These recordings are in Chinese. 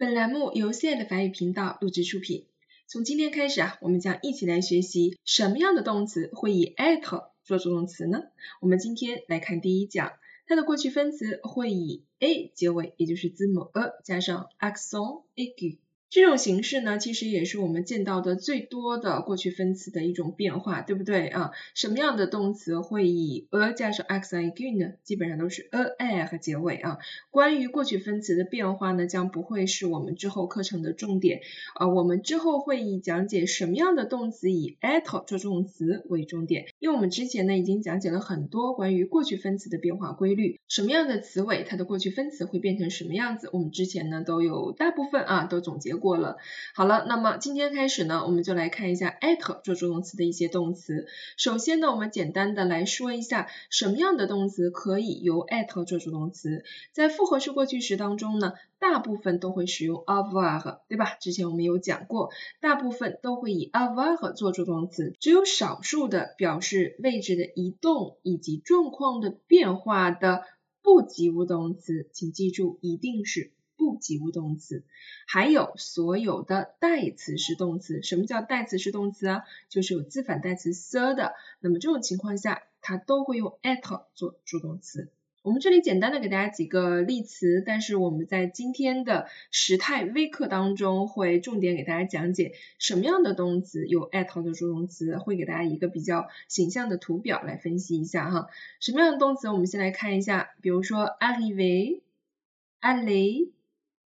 本栏目由 C 爱的法语频道录制出品。从今天开始啊，我们将一起来学习什么样的动词会以 at 做助动词呢？我们今天来看第一讲，它的过去分词会以 a 结尾，也就是字母 a 加上 accent aigu。这种形式呢，其实也是我们见到的最多的过去分词的一种变化，对不对啊？什么样的动词会以 a 加上 x i g 呢？基本上都是 a a 和结尾啊。关于过去分词的变化呢，将不会是我们之后课程的重点啊。我们之后会以讲解什么样的动词以 at 做助动词为重点，因为我们之前呢已经讲解了很多关于过去分词的变化规律，什么样的词尾它的过去分词会变成什么样子，我们之前呢都有大部分啊都总结。过了，好了，那么今天开始呢，我们就来看一下 at 做助动词的一些动词。首先呢，我们简单的来说一下什么样的动词可以由 at 做助动词。在复合式过去时当中呢，大部分都会使用 avoir，对吧？之前我们有讲过，大部分都会以 avoir 做助动词，只有少数的表示位置的移动以及状况的变化的不及物动词，请记住一定是。不及物动词，还有所有的代词式动词。什么叫代词式动词啊？就是有自反代词 s 的。那么这种情况下，它都会用 at 做助动词。我们这里简单的给大家几个例词，但是我们在今天的时态微课当中会重点给大家讲解什么样的动词有 at 的助动词，会给大家一个比较形象的图表来分析一下哈。什么样的动词？我们先来看一下，比如说 arriver，aller。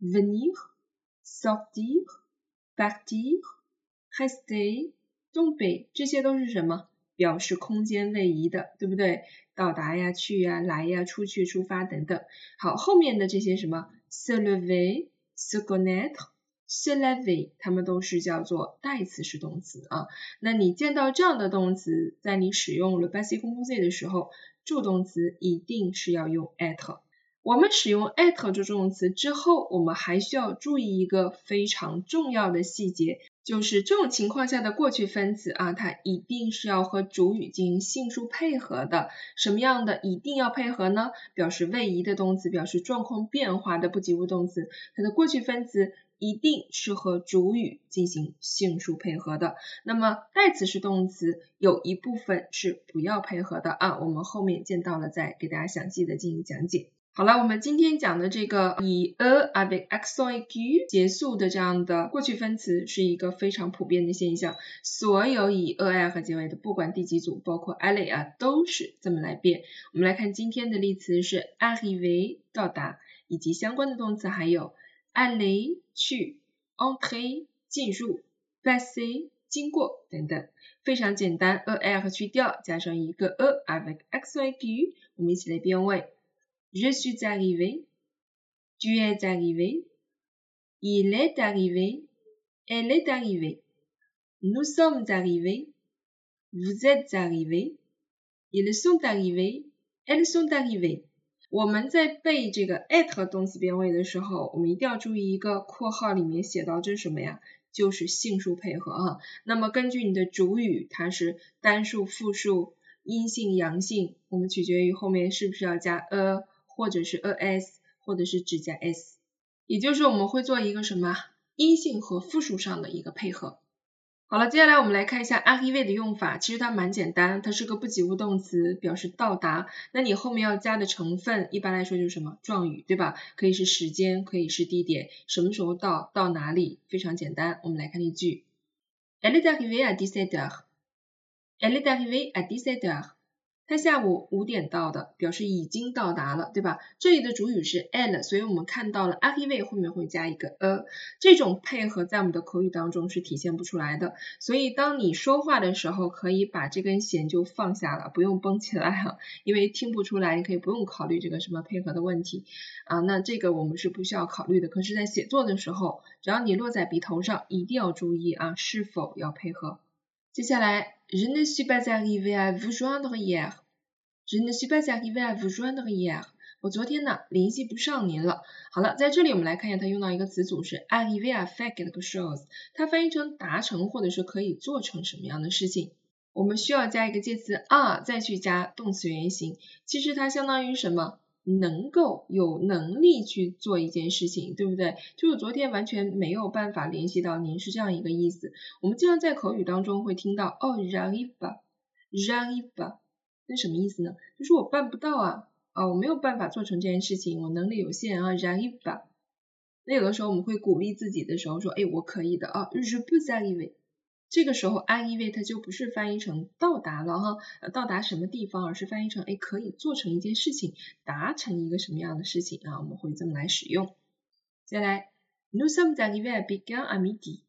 Venir, sortir, partir, rester, tomber，这些都是什么？表示空间位移的，对不对？到达呀、去呀、来呀、出去、出发等等。好，后面的这些什么？se lever, se connaître, se laver，它们都是叫做代词式动词啊。那你见到这样的动词，在你使用了 passé composé 的时候，助动词一定是要用 at。我们使用 at 做助动词之后，我们还需要注意一个非常重要的细节，就是这种情况下的过去分词啊，它一定是要和主语进行性数配合的。什么样的一定要配合呢？表示位移的动词，表示状况变化的不及物动词，它的过去分词一定是和主语进行性数配合的。那么代词是动词有一部分是不要配合的啊，我们后面见到了再给大家详细的进行讲解。好了，我们今天讲的这个以 a avec accent 结束的这样的过去分词是一个非常普遍的现象，所有以 a i 和结尾的，不管第几组，包括 a l l e 啊，都是这么来变。我们来看今天的例词是 arrive 到达，以及相关的动词还有 a l l e 去，entrer 进入，passer 经过等等，非常简单，a i 和去掉，加上一个 a avec accent 我们一起来变位。Je suis arrivé, tu es arrivé, il est arrivé, elle est arrivée. Nous sommes arrivés, vous êtes arrivés, ils sont arrivés, elles sont arrivées. 我们在背这个 at 动词变位的时候，我们一定要注意一个括号里面写到这是什么呀？就是性数配合啊。那么根据你的主语，它是单数、复数、阴性、阳性，我们取决于后面是不是要加 a。或者是 a s，或者是只加 s，也就是我们会做一个什么阴性和复数上的一个配合。好了，接下来我们来看一下 arrive 的用法，其实它蛮简单，它是个不及物动词，表示到达。那你后面要加的成分，一般来说就是什么状语，对吧？可以是时间，可以是地点，什么时候到，到哪里，非常简单。我们来看例句，Elle est arrivée à dix-sept heures. Elle est arrivée à dix-sept heures. 他下午五点到的，表示已经到达了，对吧？这里的主语是 elle，所以我们看到了 arrive 后面会加一个 a，这种配合在我们的口语当中是体现不出来的。所以当你说话的时候，可以把这根弦就放下了，不用绷起来哈，因为听不出来，你可以不用考虑这个什么配合的问题啊。那这个我们是不需要考虑的。可是，在写作的时候，只要你落在笔头上，一定要注意啊，是否要配合。接下来，je ne suis pas arrivé à vous joindre hier。Je ne suis pas arrivé à vous joindre hier。我昨天呢联系不上您了。好了，在这里我们来看一下，它用到一个词组是 arriver à faire quelque chose。它翻译成达成或者是可以做成什么样的事情。我们需要加一个介词 are，再去加动词原形。其实它相当于什么能够有能力去做一件事情，对不对？就是昨天完全没有办法联系到您是这样一个意思。我们经常在口语当中会听到哦，j'arrive j a r r i v e 那什么意思呢？就是我办不到啊，啊，我没有办法做成这件事情，我能力有限啊，j'arrive pas。那有的时候我们会鼓励自己的时候说，哎，我可以的啊，je peux arriver。这个时候，arrive 它就不是翻译成到达了哈，到达什么地方，而是翻译成哎可以做成一件事情，达成一个什么样的事情啊？我们会这么来使用。再来，nous sommes arrivés à Pékin à midi。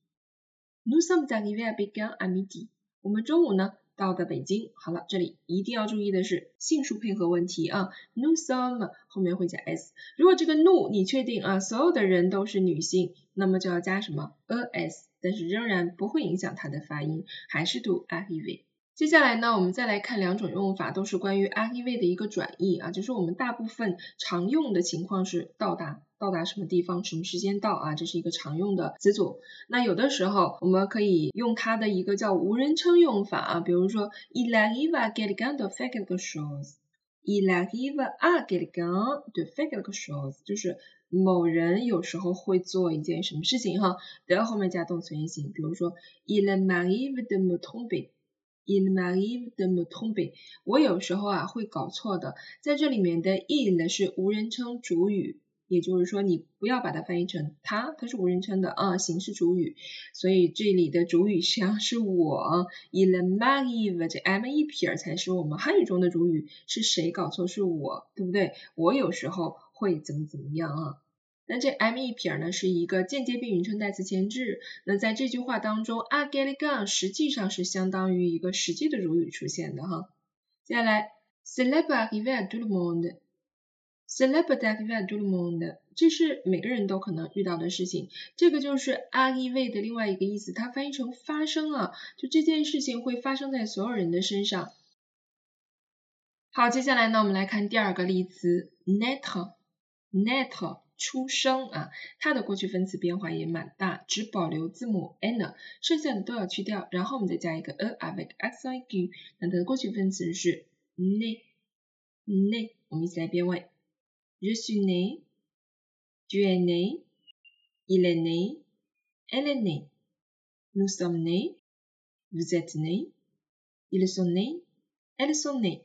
nous sommes arrivés à Pékin à midi。我们中午呢到的北京。好了，这里一定要注意的是性数配合问题啊，new some 后面会加 s。如果这个 nous 你确定啊，所有的人都是女性，那么就要加什么 a s。但是仍然不会影响它的发音，还是读 a i v。接下来呢，我们再来看两种用法，都是关于 a i v 的一个转译啊，就是我们大部分常用的情况是到达，到达什么地方，什么时间到啊，这是一个常用的词组。那有的时候我们可以用它的一个叫无人称用法啊，比如说 il arrive à quelqu'un de faire quelque chose，il arrive à quelqu'un de faire quelque chose，就是。某人有时候会做一件什么事情哈，都要后面加动词原形。比如说，il m'arrive de me tromper，il m'arrive de me tromper。我有时候啊会搞错的，在这里面的 il 是无人称主语，也就是说你不要把它翻译成他，它是无人称的啊，形式主语。所以这里的主语实际上是我，il m'arrive 这 m 一撇儿才是我们汉语中的主语，是谁搞错？是我，对不对？我有时候。会怎么怎么样啊？那这 m 一撇儿呢是一个间接宾语称代词前置。那在这句话当中，a get it gone 实际上是相当于一个实际的主语出现的哈。接下来，cela arrive à tout le monde，cela arrive à tout le monde，这是每个人都可能遇到的事情。这个就是 arrive 的另外一个意思，它翻译成发生了，就这件事情会发生在所有人的身上。好，接下来呢，我们来看第二个例词，naître。naître 出生啊，它的过去分词变化也蛮大，只保留字母 n，剩下的都要去掉，然后我们再加一个 a avec x i g，那它的过去分词是 né，né，我们一起来变位，je suis né，tu es né，il est né，elle est née，nous sommes nés，vous êtes nés，ils sont nés，elles sont nés。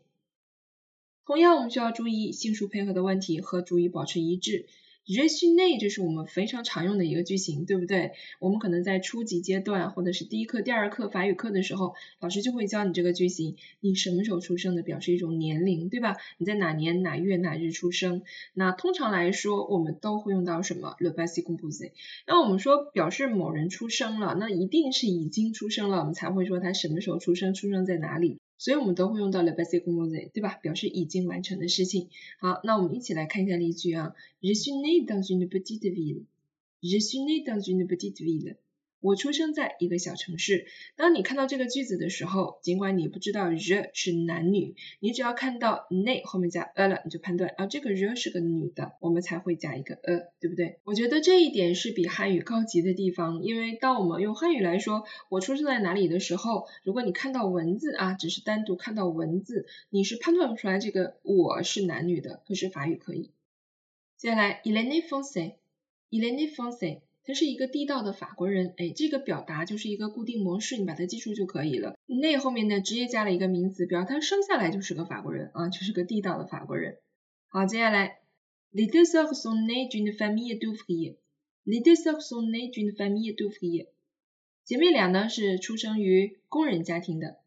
同样，我们需要注意性数配合的问题和主语保持一致。Je suis né，这是我们非常常用的一个句型，对不对？我们可能在初级阶段或者是第一课、第二课法语课的时候，老师就会教你这个句型。你什么时候出生的，表示一种年龄，对吧？你在哪年哪月哪日出生？那通常来说，我们都会用到什么？Le passé composé。那我们说表示某人出生了，那一定是已经出生了，我们才会说他什么时候出生，出生在哪里。所以我们都会用到 le passé composé，对吧？表示已经完成的事情。好，那我们一起来看一下例句啊。Je suis né dans une petite ville. Je suis né dans une petite ville. 我出生在一个小城市。当你看到这个句子的时候，尽管你不知道 the 是男女，你只要看到 ne 后面加 a 了，你就判断啊这个 the 是个女的，我们才会加一个 a，对不对？我觉得这一点是比汉语高级的地方，因为当我们用汉语来说我出生在哪里的时候，如果你看到文字啊，只是单独看到文字，你是判断不出来这个我是男女的，可是法语可以。接下来 il est né français，il est né français。他是一个地道的法国人，哎，这个表达就是一个固定模式，你把它记住就可以了。那后面呢，直接加了一个名词，表示他生下来就是个法国人啊，就是个地道的法国人。好，接下来，les deux sœurs sont nées d'une famille d'ouvriers，les deux sœurs sont nées d'une famille d'ouvriers。姐妹俩呢是出生于工人家庭的。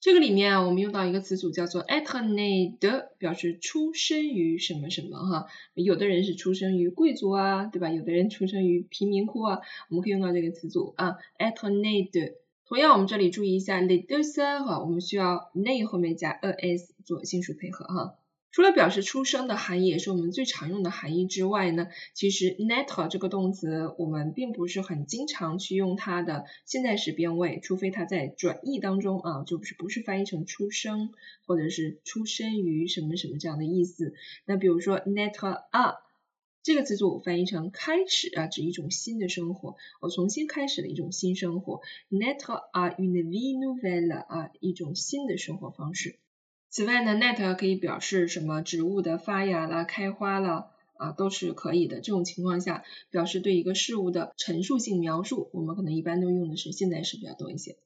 这个里面啊，我们用到一个词组叫做 être né de，表示出生于什么什么哈。有的人是出生于贵族啊，对吧？有的人出生于贫民窟啊，我们可以用到这个词组啊，être né de。同样，我们这里注意一下 le de 哈我们需要 ne 后面加 es 做性数配合哈。除了表示出生的含义，也是我们最常用的含义之外呢，其实 naître 这个动词我们并不是很经常去用它的现在时变位，除非它在转义当中啊，就是不是翻译成出生或者是出生于什么什么这样的意思。那比如说 naître à 这个词组翻译成开始啊，指一种新的生活，我重新开始了一种新生活。naître à une vie nouvelle 啊，一种新的生活方式。此外呢，net 可以表示什么植物的发芽了、开花了啊，都是可以的。这种情况下，表示对一个事物的陈述性描述，我们可能一般都用的是现在时比较多一些。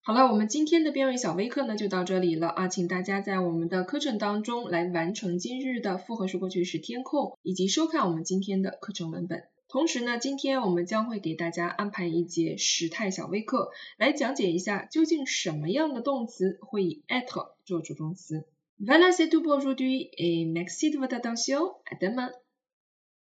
好了，我们今天的编尾小微课呢就到这里了啊，请大家在我们的课程当中来完成今日的复合式过去时填空，以及收看我们今天的课程文本。同时呢，今天我们将会给大家安排一节时态小微课，来讲解一下究竟什么样的动词会以 être 做主动词。Voilà c'est tout pour aujourd'hui et merci de votre attention. À demain.